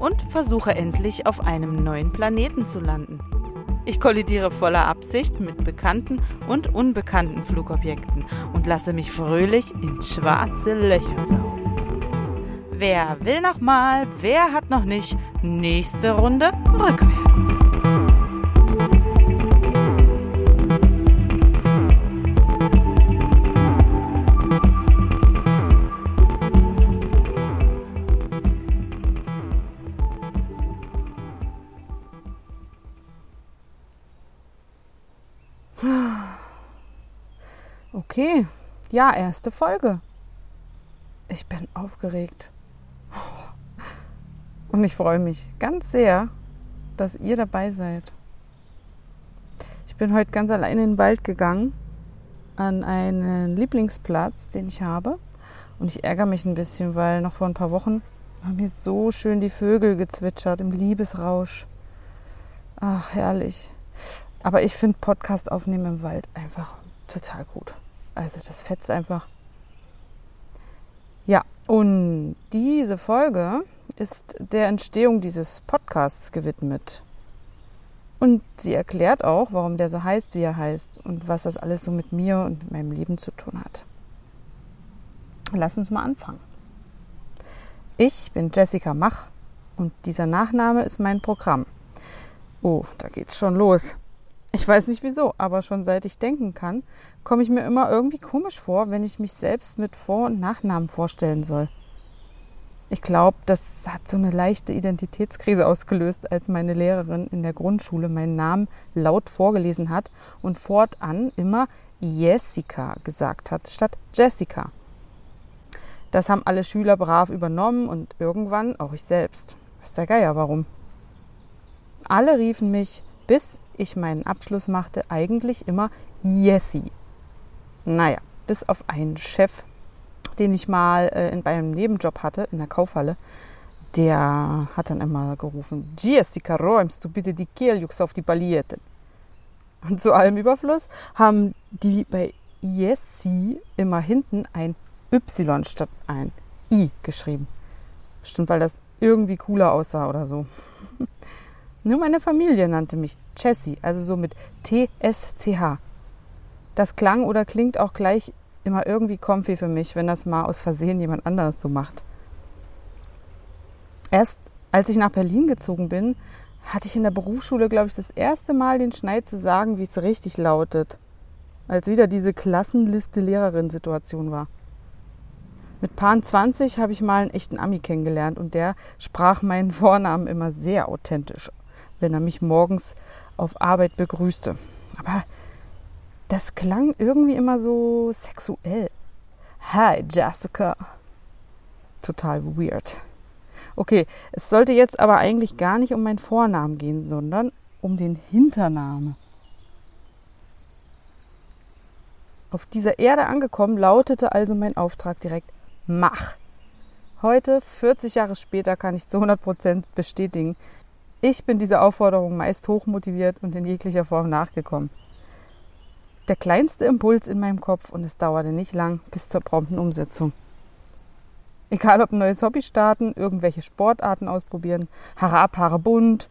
und versuche endlich auf einem neuen Planeten zu landen. Ich kollidiere voller Absicht mit bekannten und unbekannten Flugobjekten und lasse mich fröhlich in schwarze Löcher saugen. Wer will noch mal? Wer hat noch nicht? Nächste Runde rückwärts. Okay, ja, erste Folge. Ich bin aufgeregt. Und ich freue mich ganz sehr, dass ihr dabei seid. Ich bin heute ganz alleine in den Wald gegangen, an einen Lieblingsplatz, den ich habe. Und ich ärgere mich ein bisschen, weil noch vor ein paar Wochen haben hier so schön die Vögel gezwitschert im Liebesrausch. Ach, herrlich. Aber ich finde Podcast aufnehmen im Wald einfach total gut. Also das fetzt einfach. Ja, und diese Folge ist der Entstehung dieses Podcasts gewidmet. Und sie erklärt auch, warum der so heißt, wie er heißt und was das alles so mit mir und mit meinem Leben zu tun hat. Lass uns mal anfangen. Ich bin Jessica Mach und dieser Nachname ist mein Programm. Oh, da geht's schon los. Ich weiß nicht wieso, aber schon seit ich denken kann, komme ich mir immer irgendwie komisch vor, wenn ich mich selbst mit Vor- und Nachnamen vorstellen soll. Ich glaube, das hat so eine leichte Identitätskrise ausgelöst, als meine Lehrerin in der Grundschule meinen Namen laut vorgelesen hat und fortan immer Jessica gesagt hat, statt Jessica. Das haben alle Schüler brav übernommen und irgendwann auch ich selbst. Weiß der Geier warum. Alle riefen mich, bis ich meinen Abschluss machte, eigentlich immer Jessie. Naja, bis auf einen Chef, den ich mal äh, in, bei einem Nebenjob hatte, in der Kaufhalle, der hat dann immer gerufen, Jessica, räumst du bitte die Kehljux auf die Palietten. Und zu allem Überfluss haben die bei Jessie immer hinten ein Y statt ein I geschrieben. Bestimmt, weil das irgendwie cooler aussah oder so. Nur meine Familie nannte mich Jessie, also so mit T-S-C-H. Das klang oder klingt auch gleich immer irgendwie comfy für mich, wenn das mal aus Versehen jemand anderes so macht. Erst als ich nach Berlin gezogen bin, hatte ich in der Berufsschule, glaube ich, das erste Mal den Schneid zu sagen, wie es richtig lautet. Als wieder diese Klassenliste-Lehrerin-Situation war. Mit Paar 20 habe ich mal einen echten Ami kennengelernt und der sprach meinen Vornamen immer sehr authentisch wenn er mich morgens auf Arbeit begrüßte. Aber das klang irgendwie immer so sexuell. Hi, Jessica. Total weird. Okay, es sollte jetzt aber eigentlich gar nicht um meinen Vornamen gehen, sondern um den Hintername. Auf dieser Erde angekommen, lautete also mein Auftrag direkt Mach. Heute, 40 Jahre später, kann ich zu 100% bestätigen, ich bin dieser Aufforderung meist hochmotiviert und in jeglicher Form nachgekommen. Der kleinste Impuls in meinem Kopf und es dauerte nicht lang bis zur prompten Umsetzung. Egal ob ein neues Hobby starten, irgendwelche Sportarten ausprobieren, Haare ab, Haare bunt,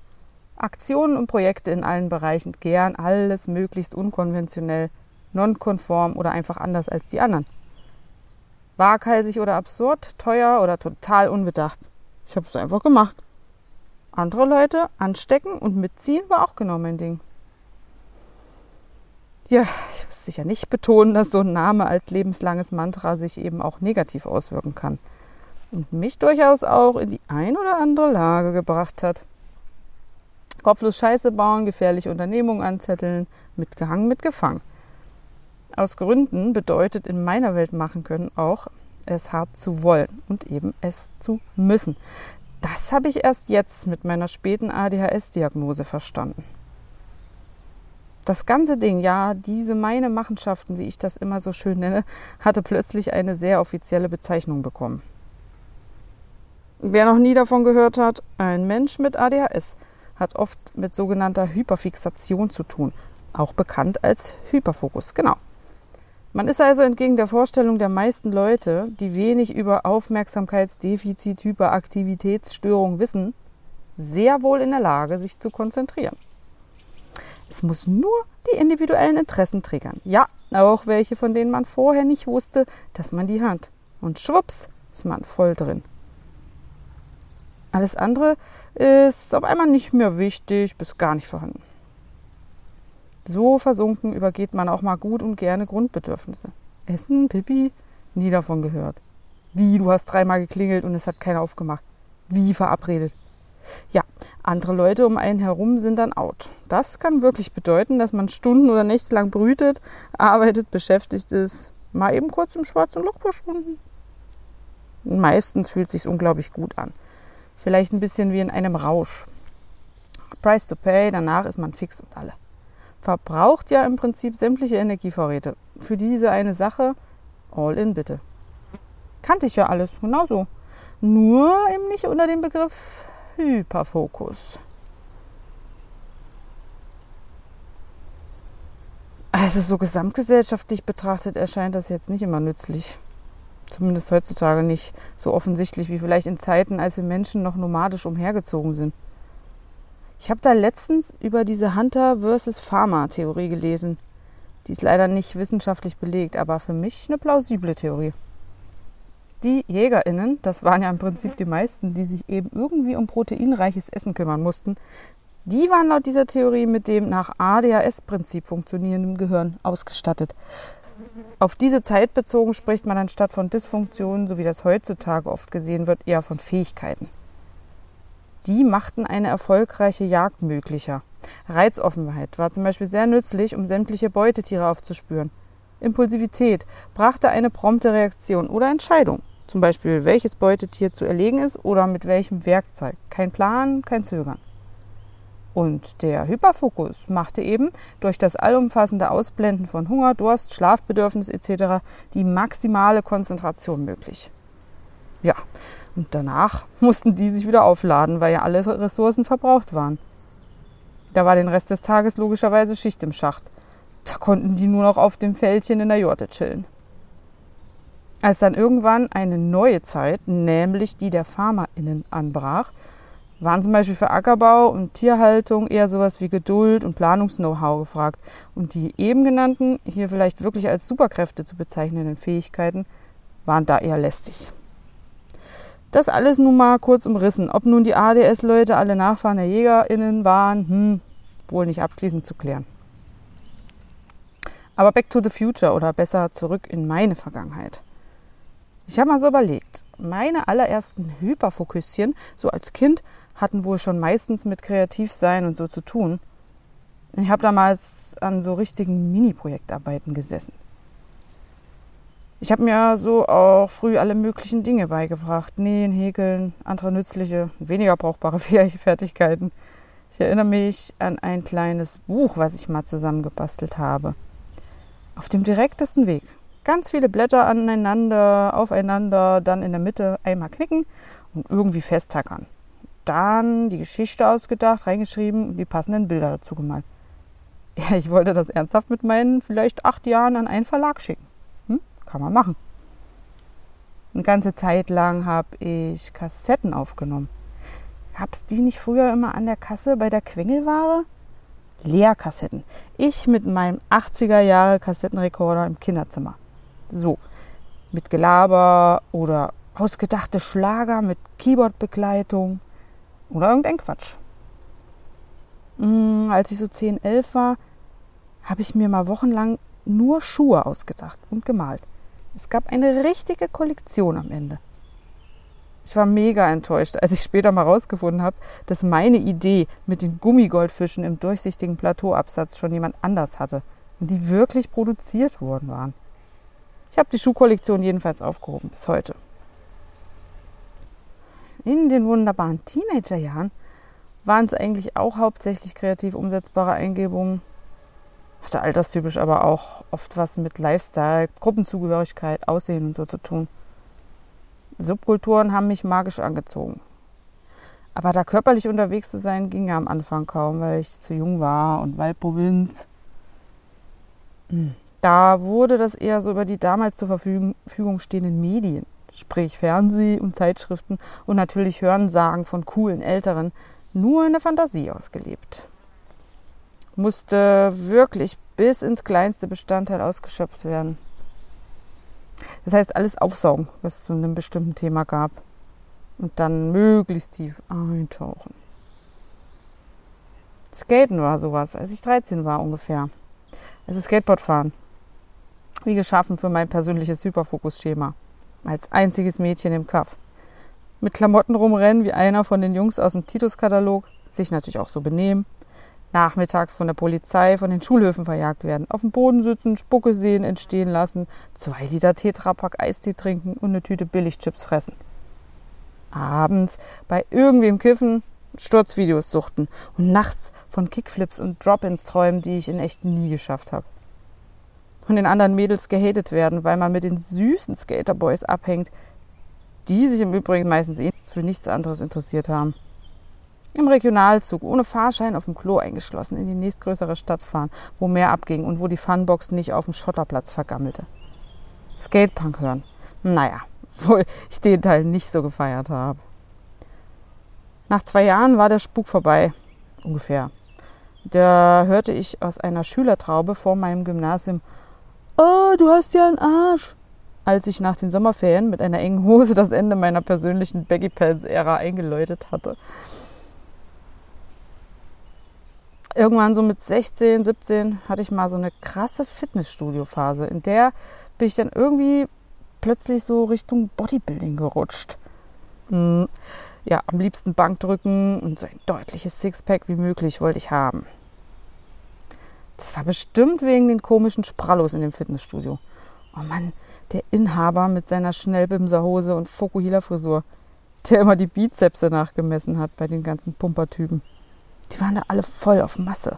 Aktionen und Projekte in allen Bereichen, gern alles möglichst unkonventionell, nonkonform oder einfach anders als die anderen. Waghalsig oder absurd, teuer oder total unbedacht. Ich habe es einfach gemacht andere Leute anstecken und mitziehen war auch genau mein Ding. Ja, ich muss sicher nicht betonen, dass so ein Name als lebenslanges Mantra sich eben auch negativ auswirken kann und mich durchaus auch in die ein oder andere Lage gebracht hat. Kopflos Scheiße bauen, gefährliche Unternehmungen anzetteln, mitgehangen, mitgefangen. Aus Gründen bedeutet in meiner Welt machen können auch, es hart zu wollen und eben es zu müssen. Das habe ich erst jetzt mit meiner späten ADHS-Diagnose verstanden. Das ganze Ding, ja, diese meine Machenschaften, wie ich das immer so schön nenne, hatte plötzlich eine sehr offizielle Bezeichnung bekommen. Wer noch nie davon gehört hat, ein Mensch mit ADHS hat oft mit sogenannter Hyperfixation zu tun, auch bekannt als Hyperfokus. Genau. Man ist also entgegen der Vorstellung der meisten Leute, die wenig über Aufmerksamkeitsdefizit, Hyperaktivitätsstörung wissen, sehr wohl in der Lage, sich zu konzentrieren. Es muss nur die individuellen Interessen triggern. Ja, auch welche, von denen man vorher nicht wusste, dass man die hat. Und schwupps ist man voll drin. Alles andere ist auf einmal nicht mehr wichtig bis gar nicht vorhanden. So versunken übergeht man auch mal gut und gerne Grundbedürfnisse. Essen, Pipi, nie davon gehört. Wie, du hast dreimal geklingelt und es hat keiner aufgemacht. Wie verabredet. Ja, andere Leute um einen herum sind dann out. Das kann wirklich bedeuten, dass man Stunden oder Nächte lang brütet, arbeitet, beschäftigt ist, mal eben kurz im schwarzen Loch verschwunden. Meistens fühlt sich unglaublich gut an. Vielleicht ein bisschen wie in einem Rausch. Price to pay, danach ist man fix und alle verbraucht ja im Prinzip sämtliche Energievorräte. Für diese eine Sache all in bitte. Kannte ich ja alles, genauso. Nur eben nicht unter dem Begriff Hyperfokus. Also so gesamtgesellschaftlich betrachtet erscheint das jetzt nicht immer nützlich. Zumindest heutzutage nicht so offensichtlich wie vielleicht in Zeiten, als wir Menschen noch nomadisch umhergezogen sind. Ich habe da letztens über diese Hunter versus Pharma Theorie gelesen. Die ist leider nicht wissenschaftlich belegt, aber für mich eine plausible Theorie. Die JägerInnen, das waren ja im Prinzip die meisten, die sich eben irgendwie um proteinreiches Essen kümmern mussten, die waren laut dieser Theorie mit dem nach ADHS-Prinzip funktionierenden Gehirn ausgestattet. Auf diese Zeit bezogen spricht man anstatt von Dysfunktionen, so wie das heutzutage oft gesehen wird, eher von Fähigkeiten die machten eine erfolgreiche Jagd möglicher. Reizoffenheit war zum Beispiel sehr nützlich, um sämtliche Beutetiere aufzuspüren. Impulsivität brachte eine prompte Reaktion oder Entscheidung, zum Beispiel welches Beutetier zu erlegen ist oder mit welchem Werkzeug. Kein Plan, kein Zögern. Und der Hyperfokus machte eben durch das allumfassende Ausblenden von Hunger, Durst, Schlafbedürfnis etc. die maximale Konzentration möglich. Ja, und danach mussten die sich wieder aufladen, weil ja alle Ressourcen verbraucht waren. Da war den Rest des Tages logischerweise Schicht im Schacht. Da konnten die nur noch auf dem Feldchen in der Jurte chillen. Als dann irgendwann eine neue Zeit, nämlich die der FarmerInnen, anbrach, waren zum Beispiel für Ackerbau und Tierhaltung eher sowas wie Geduld und Planungs-Know-how gefragt. Und die eben genannten, hier vielleicht wirklich als Superkräfte zu bezeichnenden Fähigkeiten, waren da eher lästig. Das alles nun mal kurz umrissen. Ob nun die ADS-Leute alle Nachfahren der JägerInnen waren, hm, wohl nicht abschließend zu klären. Aber back to the future oder besser zurück in meine Vergangenheit. Ich habe mal so überlegt, meine allerersten Hyperfokusschen, so als Kind, hatten wohl schon meistens mit Kreativsein und so zu tun. Ich habe damals an so richtigen Mini-Projektarbeiten gesessen. Ich habe mir so auch früh alle möglichen Dinge beigebracht. Nähen, häkeln, andere nützliche, weniger brauchbare Fertigkeiten. Ich erinnere mich an ein kleines Buch, was ich mal zusammengebastelt habe. Auf dem direktesten Weg. Ganz viele Blätter aneinander, aufeinander, dann in der Mitte einmal knicken und irgendwie festtackern. Dann die Geschichte ausgedacht, reingeschrieben und die passenden Bilder dazu gemalt. Ja, ich wollte das ernsthaft mit meinen vielleicht acht Jahren an einen Verlag schicken kann man machen. Eine ganze Zeit lang habe ich Kassetten aufgenommen. Gab es die nicht früher immer an der Kasse bei der Quengelware? Leerkassetten. Ich mit meinem 80er Jahre Kassettenrekorder im Kinderzimmer. So, mit Gelaber oder ausgedachte Schlager mit Keyboardbegleitung oder irgendein Quatsch. Hm, als ich so 10, 11 war, habe ich mir mal wochenlang nur Schuhe ausgedacht und gemalt. Es gab eine richtige Kollektion am Ende. Ich war mega enttäuscht, als ich später mal rausgefunden habe, dass meine Idee mit den Gummigoldfischen im durchsichtigen Plateauabsatz schon jemand anders hatte und die wirklich produziert worden waren. Ich habe die Schuhkollektion jedenfalls aufgehoben bis heute. in den wunderbaren Teenagerjahren waren es eigentlich auch hauptsächlich kreativ umsetzbare Eingebungen. Hatte alterstypisch aber auch oft was mit Lifestyle, Gruppenzugehörigkeit, Aussehen und so zu tun. Subkulturen haben mich magisch angezogen. Aber da körperlich unterwegs zu sein, ging ja am Anfang kaum, weil ich zu jung war und Waldprovinz. Da wurde das eher so über die damals zur Verfügung stehenden Medien, sprich Fernseh und Zeitschriften und natürlich Hörensagen von coolen Älteren, nur in der Fantasie ausgelebt. Musste wirklich bis ins kleinste Bestandteil ausgeschöpft werden. Das heißt, alles aufsaugen, was es zu einem bestimmten Thema gab. Und dann möglichst tief eintauchen. Skaten war sowas, als ich 13 war ungefähr. Also Skateboard fahren. Wie geschaffen für mein persönliches Hyperfokus-Schema. Als einziges Mädchen im Kaff. Mit Klamotten rumrennen wie einer von den Jungs aus dem Titus-Katalog, sich natürlich auch so benehmen. Nachmittags von der Polizei von den Schulhöfen verjagt werden, auf dem Boden sitzen, Spucke sehen, entstehen lassen, zwei Liter Tetrapack Eistee trinken und eine Tüte Billigchips fressen. Abends bei irgendwem kiffen, Sturzvideos suchten und nachts von Kickflips und Drop-ins träumen, die ich in echt nie geschafft habe von den anderen Mädels gehatet werden, weil man mit den süßen Skaterboys abhängt, die sich im Übrigen meistens eh für nichts anderes interessiert haben. Im Regionalzug, ohne Fahrschein auf dem Klo eingeschlossen, in die nächstgrößere Stadt fahren, wo mehr abging und wo die Funbox nicht auf dem Schotterplatz vergammelte. Skatepunk hören. Naja, obwohl ich den Teil nicht so gefeiert habe. Nach zwei Jahren war der Spuk vorbei, ungefähr. Da hörte ich aus einer Schülertraube vor meinem Gymnasium Oh, du hast ja einen Arsch. Als ich nach den Sommerferien mit einer engen Hose das Ende meiner persönlichen Baggy Pants Ära eingeläutet hatte. Irgendwann so mit 16, 17 hatte ich mal so eine krasse Fitnessstudio-Phase, in der bin ich dann irgendwie plötzlich so Richtung Bodybuilding gerutscht. Hm, ja, am liebsten Bankdrücken und so ein deutliches Sixpack wie möglich wollte ich haben. Das war bestimmt wegen den komischen Sprallos in dem Fitnessstudio. Oh Mann, der Inhaber mit seiner Schnellbimserhose und Fokuhila-Frisur, der immer die Bizepse nachgemessen hat bei den ganzen Pumpertypen. Die waren da alle voll auf Masse.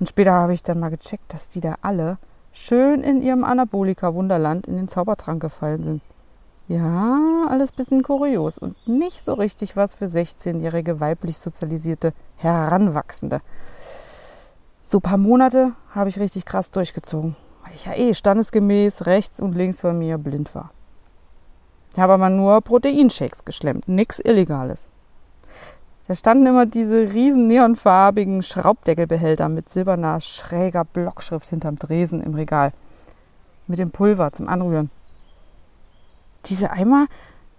Und später habe ich dann mal gecheckt, dass die da alle schön in ihrem Anabolika-Wunderland in den Zaubertrank gefallen sind. Ja, alles bisschen kurios und nicht so richtig was für 16-jährige weiblich sozialisierte Heranwachsende so ein paar Monate habe ich richtig krass durchgezogen, weil ich ja eh standesgemäß rechts und links von mir blind war. Ich habe aber nur Proteinshakes geschlemmt, nichts Illegales. Da standen immer diese riesen neonfarbigen Schraubdeckelbehälter mit silberner, schräger Blockschrift hinterm Dresen im Regal. Mit dem Pulver zum Anrühren. Diese Eimer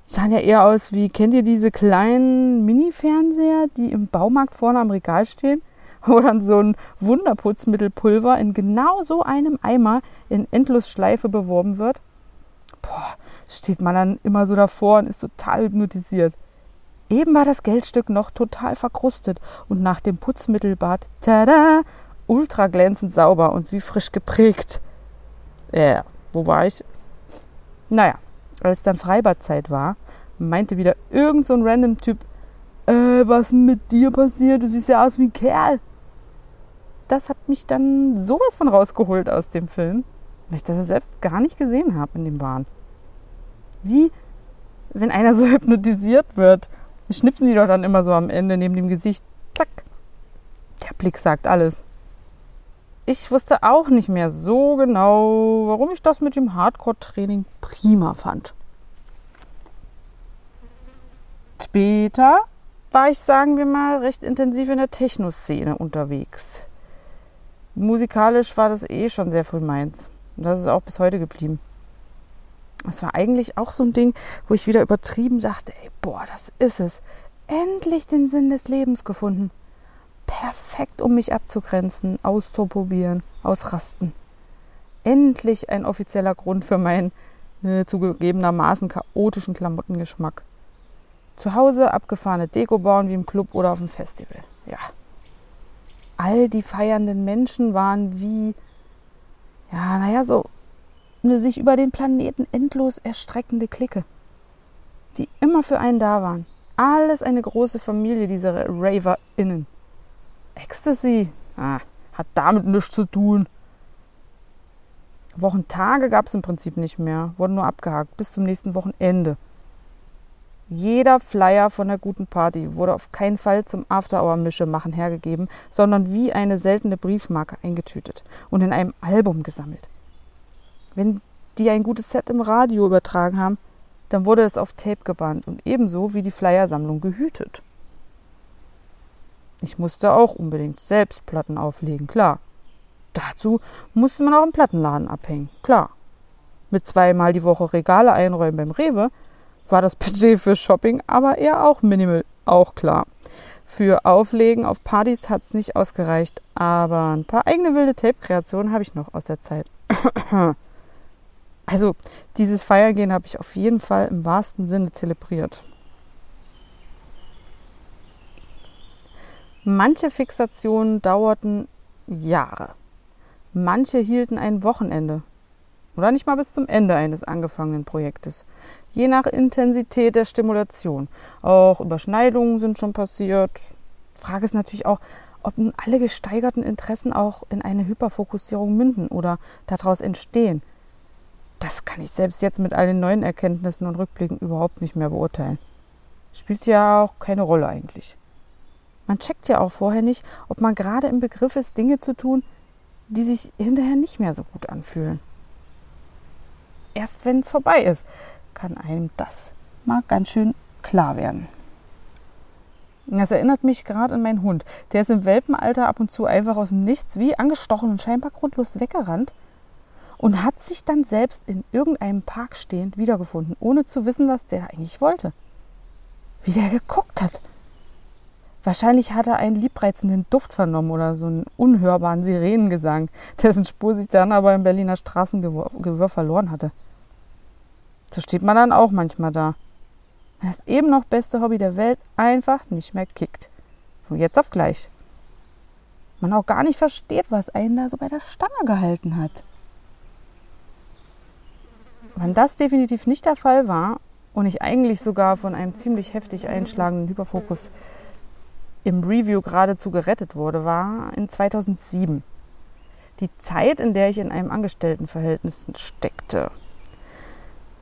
sahen ja eher aus wie, kennt ihr diese kleinen Mini-Fernseher, die im Baumarkt vorne am Regal stehen? wo dann so ein Wunderputzmittelpulver in genau so einem Eimer in Endlosschleife beworben wird. Boah, steht man dann immer so davor und ist total hypnotisiert. Eben war das Geldstück noch total verkrustet und nach dem Putzmittelbad, tada, ultra glänzend sauber und wie frisch geprägt. Äh, wo war ich? Naja, als dann Freibadzeit war, meinte wieder irgend so ein random Typ, äh, was mit dir passiert? Du siehst ja aus wie ein Kerl das hat mich dann sowas von rausgeholt aus dem Film, weil ich das selbst gar nicht gesehen habe in dem Bahn. Wie, wenn einer so hypnotisiert wird, schnipsen die doch dann immer so am Ende neben dem Gesicht, zack. Der Blick sagt alles. Ich wusste auch nicht mehr so genau, warum ich das mit dem Hardcore-Training prima fand. Später war ich, sagen wir mal, recht intensiv in der Techno-Szene unterwegs musikalisch war das eh schon sehr früh meins. Und das ist auch bis heute geblieben. Es war eigentlich auch so ein Ding, wo ich wieder übertrieben dachte, ey, boah, das ist es. Endlich den Sinn des Lebens gefunden. Perfekt, um mich abzugrenzen, auszuprobieren, ausrasten. Endlich ein offizieller Grund für meinen äh, zugegebenermaßen chaotischen Klamottengeschmack. Zu Hause abgefahrene Deko bauen wie im Club oder auf dem Festival. Ja, all die feiernden Menschen waren wie, ja, naja, so eine sich über den Planeten endlos erstreckende Clique. die immer für einen da waren. Alles eine große Familie, diese RaverInnen. Ecstasy, ah, hat damit nichts zu tun. Wochentage gab es im Prinzip nicht mehr, wurden nur abgehakt bis zum nächsten Wochenende. Jeder Flyer von der guten Party wurde auf keinen Fall zum After-Hour-Mische-Machen hergegeben, sondern wie eine seltene Briefmarke eingetütet und in einem Album gesammelt. Wenn die ein gutes Set im Radio übertragen haben, dann wurde es auf Tape gebannt und ebenso wie die Flyersammlung gehütet. Ich musste auch unbedingt selbst Platten auflegen, klar. Dazu musste man auch im Plattenladen abhängen, klar. Mit zweimal die Woche Regale einräumen beim Rewe war das Budget für Shopping aber eher auch minimal, auch klar. Für Auflegen auf Partys hat es nicht ausgereicht, aber ein paar eigene wilde Tape-Kreationen habe ich noch aus der Zeit. Also dieses Feiergehen habe ich auf jeden Fall im wahrsten Sinne zelebriert. Manche Fixationen dauerten Jahre. Manche hielten ein Wochenende oder nicht mal bis zum Ende eines angefangenen Projektes, je nach Intensität der Stimulation. Auch Überschneidungen sind schon passiert. Frage ist natürlich auch, ob nun alle gesteigerten Interessen auch in eine Hyperfokussierung münden oder daraus entstehen. Das kann ich selbst jetzt mit all den neuen Erkenntnissen und Rückblicken überhaupt nicht mehr beurteilen. Spielt ja auch keine Rolle eigentlich. Man checkt ja auch vorher nicht, ob man gerade im Begriff ist, Dinge zu tun, die sich hinterher nicht mehr so gut anfühlen. Erst wenn es vorbei ist, kann einem das mal ganz schön klar werden. Das erinnert mich gerade an meinen Hund. Der ist im Welpenalter ab und zu einfach aus dem Nichts wie angestochen und scheinbar grundlos weggerannt und hat sich dann selbst in irgendeinem Park stehend wiedergefunden, ohne zu wissen, was der eigentlich wollte. Wie der geguckt hat. Wahrscheinlich hat er einen liebreizenden Duft vernommen oder so einen unhörbaren Sirenengesang, dessen Spur sich dann aber im Berliner Straßengewirr verloren hatte. So steht man dann auch manchmal da. Das eben noch beste Hobby der Welt einfach nicht mehr kickt. Von jetzt auf gleich. Man auch gar nicht versteht, was einen da so bei der Stange gehalten hat. Wenn das definitiv nicht der Fall war und ich eigentlich sogar von einem ziemlich heftig einschlagenden Hyperfokus im Review geradezu gerettet wurde, war in 2007. Die Zeit, in der ich in einem Angestelltenverhältnis steckte.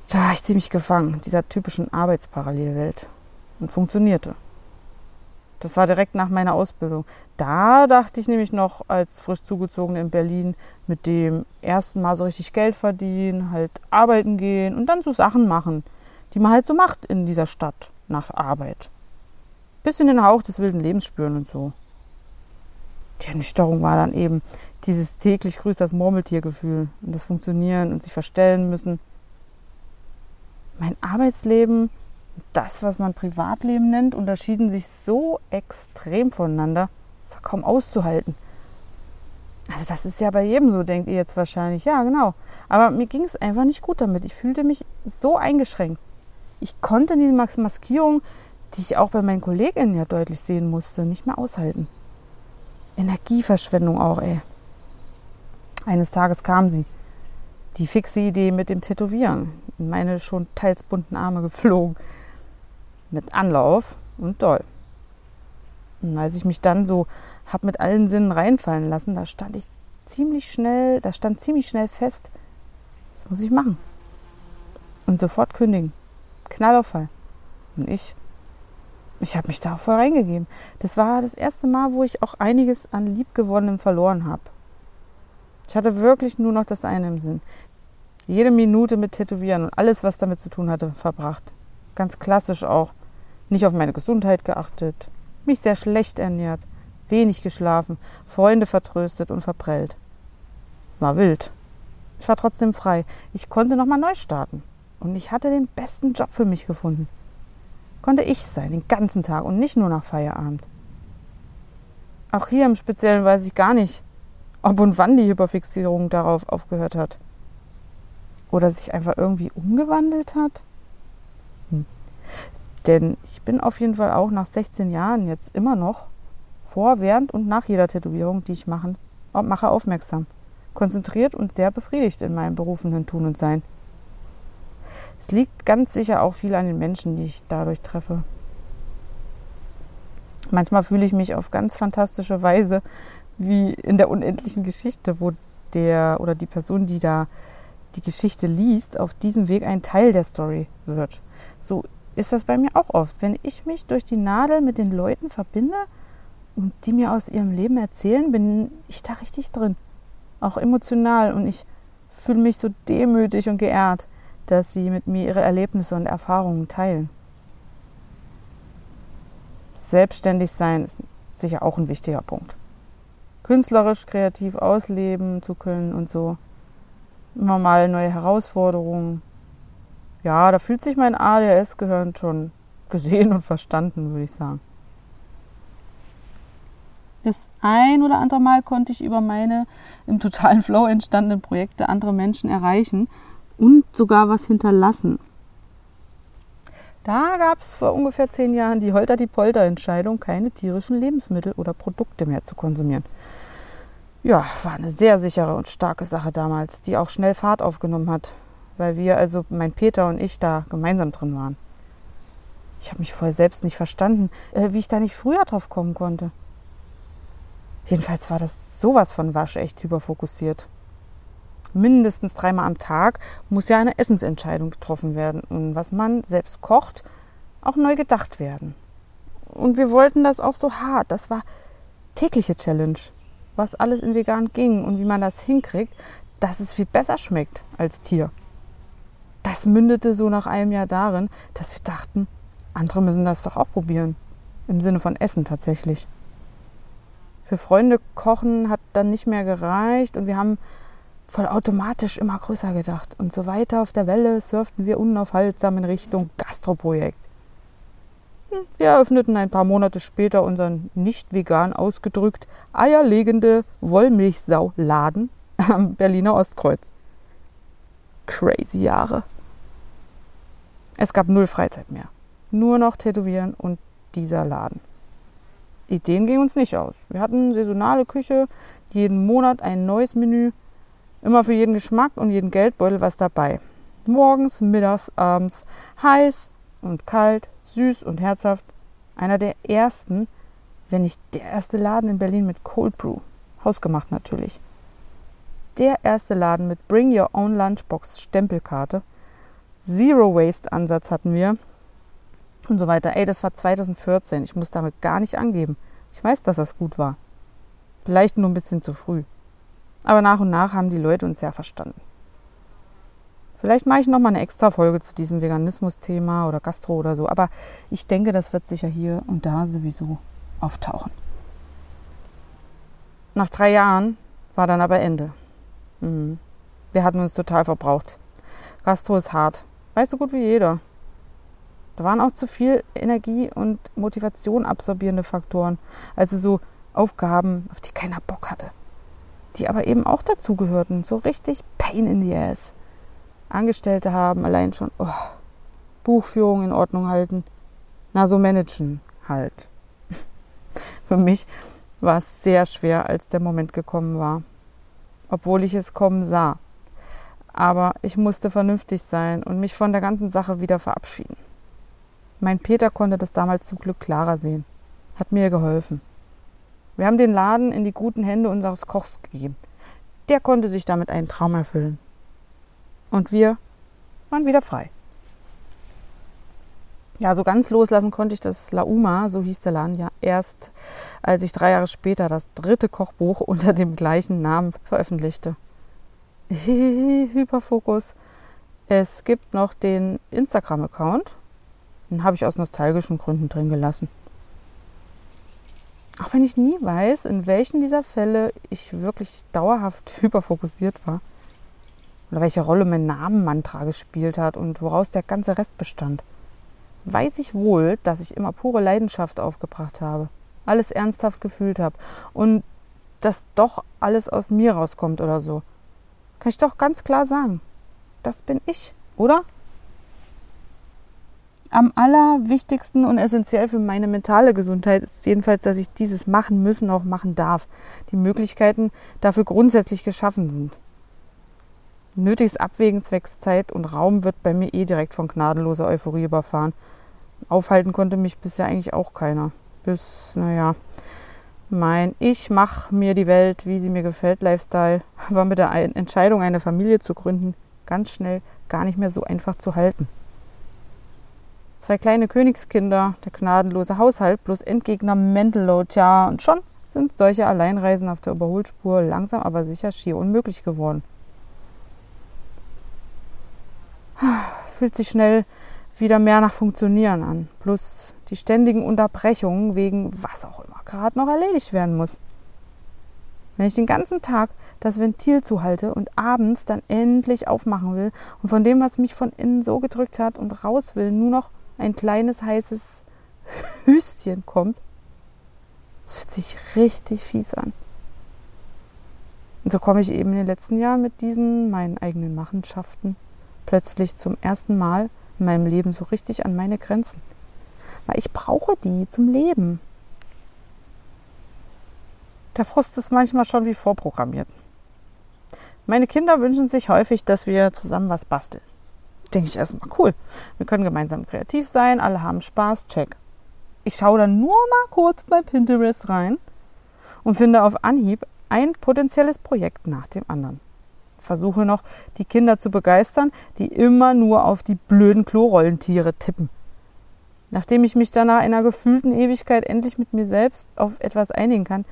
Da war ich ziemlich gefangen, dieser typischen Arbeitsparallelwelt. Und funktionierte. Das war direkt nach meiner Ausbildung. Da dachte ich nämlich noch als frisch zugezogene in Berlin mit dem ersten Mal so richtig Geld verdienen, halt arbeiten gehen und dann so Sachen machen, die man halt so macht in dieser Stadt nach Arbeit bisschen den Hauch des wilden Lebens spüren und so. Die Ernüchterung war dann eben dieses täglich grüßt das Murmeltiergefühl und das Funktionieren und sich verstellen müssen. Mein Arbeitsleben und das, was man Privatleben nennt, unterschieden sich so extrem voneinander, das war kaum auszuhalten. Also das ist ja bei jedem so, denkt ihr jetzt wahrscheinlich. Ja, genau. Aber mir ging es einfach nicht gut damit. Ich fühlte mich so eingeschränkt. Ich konnte diese Maskierung die ich auch bei meinen Kolleginnen ja deutlich sehen musste, nicht mehr aushalten. Energieverschwendung auch, ey. Eines Tages kam sie, die fixe Idee mit dem Tätowieren, in meine schon teils bunten Arme geflogen, mit Anlauf und doll. Und als ich mich dann so hab mit allen Sinnen reinfallen lassen, da stand ich ziemlich schnell, da stand ziemlich schnell fest, das muss ich machen. Und sofort kündigen. Knallauffall. Und ich ich habe mich da voll reingegeben. Das war das erste Mal, wo ich auch einiges an Liebgewonnenem verloren habe. Ich hatte wirklich nur noch das eine im Sinn. Jede Minute mit Tätowieren und alles, was damit zu tun hatte, verbracht. Ganz klassisch auch. Nicht auf meine Gesundheit geachtet, mich sehr schlecht ernährt, wenig geschlafen, Freunde vertröstet und verprellt. War wild. Ich war trotzdem frei. Ich konnte nochmal neu starten. Und ich hatte den besten Job für mich gefunden konnte ich sein, den ganzen Tag und nicht nur nach Feierabend. Auch hier im Speziellen weiß ich gar nicht, ob und wann die Hyperfixierung darauf aufgehört hat. Oder sich einfach irgendwie umgewandelt hat. Denn ich bin auf jeden Fall auch nach 16 Jahren jetzt immer noch vor, während und nach jeder Tätowierung, die ich mache, mache aufmerksam, konzentriert und sehr befriedigt in meinem berufenen Tun und Sein. Es liegt ganz sicher auch viel an den Menschen, die ich dadurch treffe. Manchmal fühle ich mich auf ganz fantastische Weise wie in der unendlichen Geschichte, wo der oder die Person, die da die Geschichte liest, auf diesem Weg ein Teil der Story wird. So ist das bei mir auch oft. Wenn ich mich durch die Nadel mit den Leuten verbinde und die mir aus ihrem Leben erzählen, bin ich da richtig drin. Auch emotional. Und ich fühle mich so demütig und geehrt, dass sie mit mir ihre Erlebnisse und Erfahrungen teilen. Selbstständig sein ist sicher auch ein wichtiger Punkt. Künstlerisch, kreativ ausleben zu können und so. Immer mal neue Herausforderungen. Ja, da fühlt sich mein ADHS-Gehirn schon gesehen und verstanden, würde ich sagen. Das ein oder andere Mal konnte ich über meine im totalen Flow entstandenen Projekte andere Menschen erreichen und sogar was hinterlassen. Da gab es vor ungefähr zehn Jahren die Holter-die-Polter-Entscheidung, keine tierischen Lebensmittel oder Produkte mehr zu konsumieren. Ja, war eine sehr sichere und starke Sache damals, die auch schnell Fahrt aufgenommen hat, weil wir, also mein Peter und ich, da gemeinsam drin waren. Ich habe mich vorher selbst nicht verstanden, äh, wie ich da nicht früher drauf kommen konnte. Jedenfalls war das sowas von waschecht hyperfokussiert mindestens dreimal am Tag muss ja eine Essensentscheidung getroffen werden. Und was man selbst kocht, auch neu gedacht werden. Und wir wollten das auch so hart. Das war tägliche Challenge, was alles in vegan ging und wie man das hinkriegt, dass es viel besser schmeckt als Tier. Das mündete so nach einem Jahr darin, dass wir dachten, andere müssen das doch auch probieren. Im Sinne von Essen tatsächlich. Für Freunde kochen hat dann nicht mehr gereicht und wir haben voll automatisch immer größer gedacht. Und so weiter auf der Welle surften wir unaufhaltsam in Richtung Gastroprojekt. Hm, wir eröffneten ein paar Monate später unseren nicht vegan ausgedrückt eierlegende Wollmilchsau-Laden am Berliner Ostkreuz. Crazy Jahre. Es gab null Freizeit mehr. Nur noch Tätowieren und dieser Laden. Ideen gingen uns nicht aus. Wir hatten saisonale Küche, jeden Monat ein neues Menü, Immer für jeden Geschmack und jeden Geldbeutel was dabei. Morgens, mittags, abends, heiß und kalt, süß und herzhaft. Einer der ersten, wenn nicht der erste Laden in Berlin mit Cold Brew. Hausgemacht natürlich. Der erste Laden mit Bring Your Own Lunchbox Stempelkarte. Zero Waste Ansatz hatten wir. Und so weiter. Ey, das war 2014. Ich muss damit gar nicht angeben. Ich weiß, dass das gut war. Vielleicht nur ein bisschen zu früh. Aber nach und nach haben die Leute uns ja verstanden. Vielleicht mache ich nochmal eine extra Folge zu diesem Veganismus-Thema oder Gastro oder so. Aber ich denke, das wird sicher hier und da sowieso auftauchen. Nach drei Jahren war dann aber Ende. Mhm. Wir hatten uns total verbraucht. Gastro ist hart. Weißt du gut wie jeder. Da waren auch zu viel Energie und Motivation absorbierende Faktoren. Also so Aufgaben, auf die keiner Bock hatte die aber eben auch dazugehörten. So richtig Pain in the Ass. Angestellte haben allein schon oh, Buchführung in Ordnung halten. Na, so managen halt. Für mich war es sehr schwer, als der Moment gekommen war. Obwohl ich es kommen sah. Aber ich musste vernünftig sein und mich von der ganzen Sache wieder verabschieden. Mein Peter konnte das damals zum Glück klarer sehen. Hat mir geholfen. Wir haben den Laden in die guten Hände unseres Kochs gegeben. Der konnte sich damit einen Traum erfüllen. Und wir waren wieder frei. Ja, so ganz loslassen konnte ich das Lauma, so hieß der Laden ja, erst als ich drei Jahre später das dritte Kochbuch unter dem gleichen Namen veröffentlichte. Hyperfokus. Es gibt noch den Instagram-Account. Den habe ich aus nostalgischen Gründen drin gelassen. Auch wenn ich nie weiß, in welchen dieser Fälle ich wirklich dauerhaft hyperfokussiert war. Oder welche Rolle mein Namenmantra gespielt hat und woraus der ganze Rest bestand. Weiß ich wohl, dass ich immer pure Leidenschaft aufgebracht habe, alles ernsthaft gefühlt habe und dass doch alles aus mir rauskommt oder so. Kann ich doch ganz klar sagen. Das bin ich, oder? am allerwichtigsten und essentiell für meine mentale Gesundheit ist jedenfalls, dass ich dieses machen müssen auch machen darf. Die Möglichkeiten dafür grundsätzlich geschaffen sind. Nötiges Abwägen zwecks Zeit und Raum wird bei mir eh direkt von gnadenloser Euphorie überfahren. Aufhalten konnte mich bisher eigentlich auch keiner. Bis, naja, mein Ich mach mir die Welt, wie sie mir gefällt, Lifestyle war mit der Entscheidung, eine Familie zu gründen, ganz schnell gar nicht mehr so einfach zu halten. Zwei kleine Königskinder, der gnadenlose Haushalt plus Endgegner Mental Load, ja, und schon sind solche Alleinreisen auf der Überholspur langsam aber sicher schier unmöglich geworden. Fühlt sich schnell wieder mehr nach Funktionieren an. Plus die ständigen Unterbrechungen wegen was auch immer gerade noch erledigt werden muss. Wenn ich den ganzen Tag das Ventil zuhalte und abends dann endlich aufmachen will und von dem, was mich von innen so gedrückt hat und raus will, nur noch ein kleines heißes Hüstchen kommt, das fühlt sich richtig fies an. Und so komme ich eben in den letzten Jahren mit diesen meinen eigenen Machenschaften plötzlich zum ersten Mal in meinem Leben so richtig an meine Grenzen. Weil ich brauche die zum Leben. Der Frust ist manchmal schon wie vorprogrammiert. Meine Kinder wünschen sich häufig, dass wir zusammen was basteln. Denke ich erstmal, cool. Wir können gemeinsam kreativ sein, alle haben Spaß, check. Ich schaue dann nur mal kurz bei Pinterest rein und finde auf Anhieb ein potenzielles Projekt nach dem anderen versuche noch, die Kinder zu begeistern, die immer nur auf die blöden Klorollentiere tippen. Nachdem ich mich dann nach einer gefühlten Ewigkeit endlich mit mir selbst auf etwas einigen kann,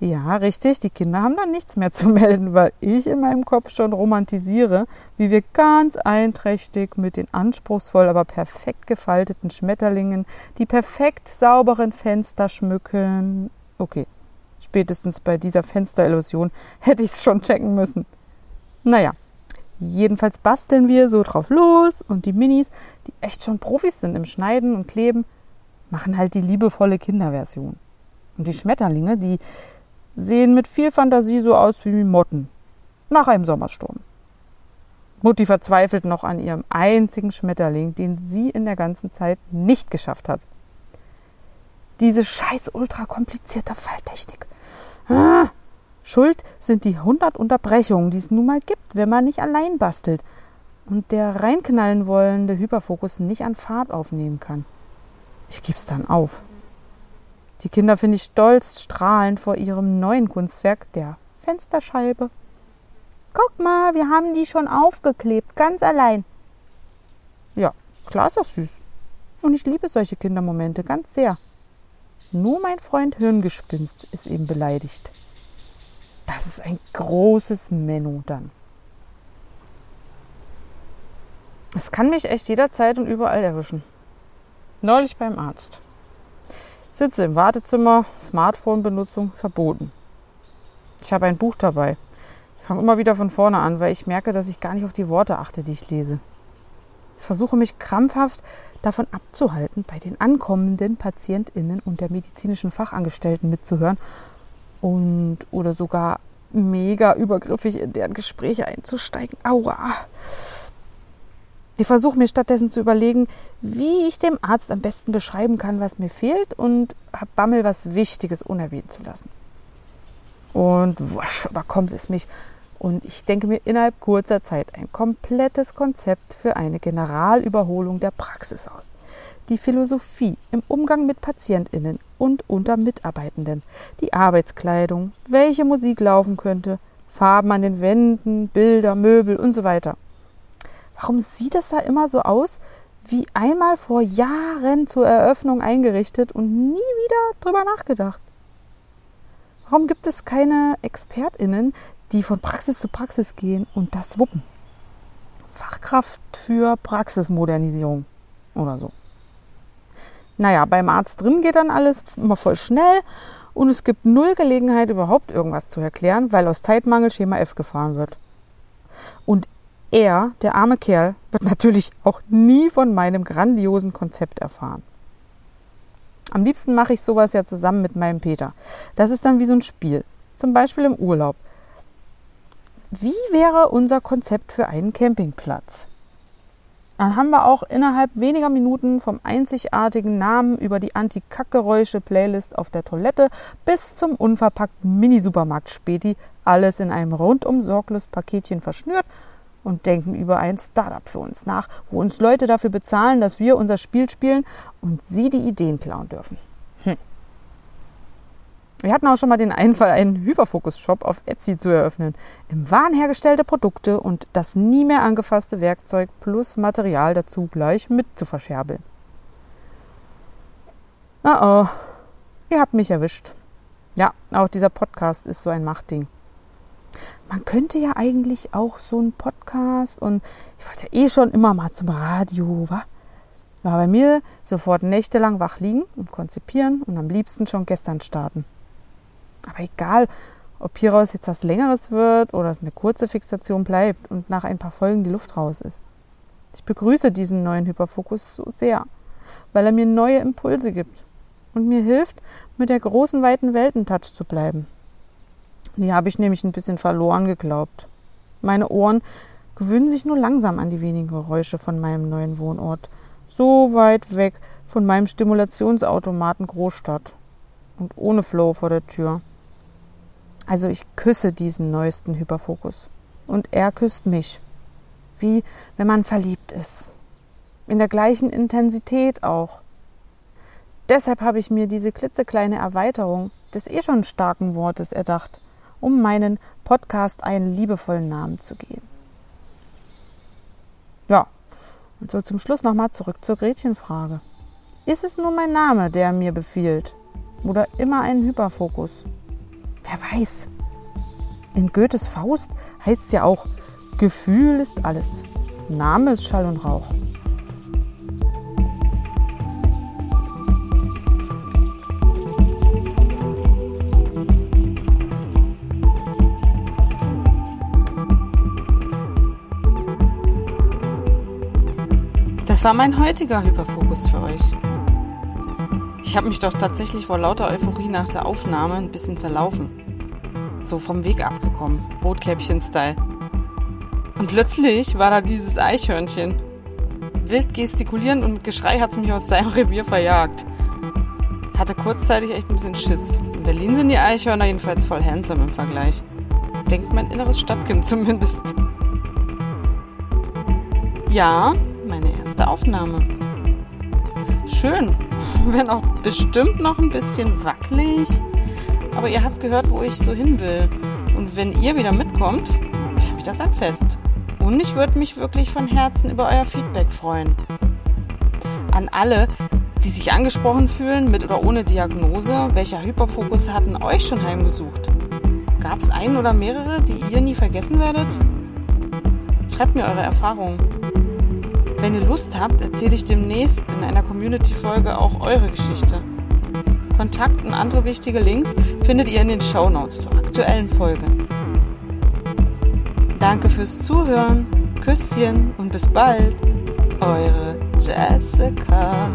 ja, richtig, die Kinder haben dann nichts mehr zu melden, weil ich in meinem Kopf schon romantisiere, wie wir ganz einträchtig mit den anspruchsvoll, aber perfekt gefalteten Schmetterlingen die perfekt sauberen Fenster schmücken. Okay, spätestens bei dieser Fensterillusion hätte ich es schon checken müssen. Naja, jedenfalls basteln wir so drauf los und die Minis, die echt schon Profis sind im Schneiden und Kleben, machen halt die liebevolle Kinderversion. Und die Schmetterlinge, die sehen mit viel Fantasie so aus wie Motten nach einem Sommersturm. Mutti verzweifelt noch an ihrem einzigen Schmetterling, den sie in der ganzen Zeit nicht geschafft hat. Diese scheiß ultra komplizierte Falltechnik. Ah, Schuld sind die 100 Unterbrechungen, die es nun mal gibt, wenn man nicht allein bastelt und der reinknallen wollende Hyperfokus nicht an Fahrt aufnehmen kann. Ich gib's dann auf. Die Kinder finde ich stolz strahlend vor ihrem neuen Kunstwerk, der Fensterscheibe. Guck mal, wir haben die schon aufgeklebt, ganz allein. Ja, klar ist das süß. Und ich liebe solche Kindermomente ganz sehr. Nur mein Freund Hirngespinst ist eben beleidigt. Das ist ein großes Menno dann. Es kann mich echt jederzeit und überall erwischen. Neulich beim Arzt. Sitze im Wartezimmer, Smartphone-Benutzung verboten. Ich habe ein Buch dabei. Ich fange immer wieder von vorne an, weil ich merke, dass ich gar nicht auf die Worte achte, die ich lese. Ich versuche mich krampfhaft davon abzuhalten, bei den ankommenden PatientInnen und der medizinischen Fachangestellten mitzuhören und oder sogar mega übergriffig in deren Gespräche einzusteigen. Aua. Ich versuche mir stattdessen zu überlegen, wie ich dem Arzt am besten beschreiben kann, was mir fehlt und habe Bammel, was Wichtiges unerwähnt zu lassen. Und wusch, überkommt es mich. Und ich denke mir innerhalb kurzer Zeit ein komplettes Konzept für eine Generalüberholung der Praxis aus die Philosophie im Umgang mit Patientinnen und unter Mitarbeitenden, die Arbeitskleidung, welche Musik laufen könnte, Farben an den Wänden, Bilder, Möbel und so weiter. Warum sieht das da immer so aus, wie einmal vor Jahren zur Eröffnung eingerichtet und nie wieder drüber nachgedacht? Warum gibt es keine Expertinnen, die von Praxis zu Praxis gehen und das wuppen? Fachkraft für Praxismodernisierung oder so. Naja, beim Arzt drin geht dann alles immer voll schnell und es gibt null Gelegenheit, überhaupt irgendwas zu erklären, weil aus Zeitmangel Schema F gefahren wird. Und er, der arme Kerl, wird natürlich auch nie von meinem grandiosen Konzept erfahren. Am liebsten mache ich sowas ja zusammen mit meinem Peter. Das ist dann wie so ein Spiel. Zum Beispiel im Urlaub. Wie wäre unser Konzept für einen Campingplatz? Dann haben wir auch innerhalb weniger Minuten vom einzigartigen Namen über die Anti-Kackgeräusche-Playlist auf der Toilette bis zum unverpackten Mini-Supermarkt Späti alles in einem rundum sorglos Paketchen verschnürt und denken über ein Startup für uns nach, wo uns Leute dafür bezahlen, dass wir unser Spiel spielen und sie die Ideen klauen dürfen. Hm. Wir hatten auch schon mal den Einfall, einen Hyperfokus-Shop auf Etsy zu eröffnen. Im Wahn hergestellte Produkte und das nie mehr angefasste Werkzeug plus Material dazu gleich mit zu verscherbeln. Oh oh, ihr habt mich erwischt. Ja, auch dieser Podcast ist so ein Machtding. Man könnte ja eigentlich auch so einen Podcast und ich wollte ja eh schon immer mal zum Radio, wa? War bei mir sofort nächtelang wach liegen und konzipieren und am liebsten schon gestern starten. Aber egal, ob hieraus jetzt was Längeres wird oder es eine kurze Fixation bleibt und nach ein paar Folgen die Luft raus ist. Ich begrüße diesen neuen Hyperfokus so sehr, weil er mir neue Impulse gibt und mir hilft, mit der großen, weiten Welt in Touch zu bleiben. Die habe ich nämlich ein bisschen verloren geglaubt. Meine Ohren gewöhnen sich nur langsam an die wenigen Geräusche von meinem neuen Wohnort, so weit weg von meinem Stimulationsautomaten Großstadt und ohne Flow vor der Tür. Also ich küsse diesen neuesten Hyperfokus und er küsst mich, wie wenn man verliebt ist. In der gleichen Intensität auch. Deshalb habe ich mir diese klitzekleine Erweiterung des eh schon starken Wortes erdacht, um meinen Podcast einen liebevollen Namen zu geben. Ja, und so zum Schluss nochmal zurück zur Gretchenfrage. Ist es nur mein Name, der mir befiehlt? Oder immer ein Hyperfokus? Wer weiß. In Goethes Faust heißt es ja auch, Gefühl ist alles. Name ist Schall und Rauch. Das war mein heutiger Hyperfokus für euch. Ich habe mich doch tatsächlich vor lauter Euphorie nach der Aufnahme ein bisschen verlaufen. So vom Weg abgekommen, Bootkäppchen-Style. Und plötzlich war da dieses Eichhörnchen. Wild gestikulierend und mit Geschrei hat es mich aus seinem Revier verjagt. Hatte kurzzeitig echt ein bisschen Schiss. In Berlin sind die Eichhörner jedenfalls voll handsome im Vergleich. Denkt mein inneres Stadtkind zumindest. Ja, meine erste Aufnahme. Schön, wenn auch bestimmt noch ein bisschen wackelig. Aber ihr habt gehört, wo ich so hin will. Und wenn ihr wieder mitkommt, wäre mich das ein Fest. Und ich würde mich wirklich von Herzen über euer Feedback freuen. An alle, die sich angesprochen fühlen, mit oder ohne Diagnose, welcher Hyperfokus hatten euch schon heimgesucht? Gab es einen oder mehrere, die ihr nie vergessen werdet? Schreibt mir eure Erfahrungen. Wenn ihr Lust habt, erzähle ich demnächst in einer Community-Folge auch eure Geschichte. Kontakt und andere wichtige Links findet ihr in den Show Notes zur aktuellen Folge. Danke fürs Zuhören, Küsschen und bis bald, eure Jessica.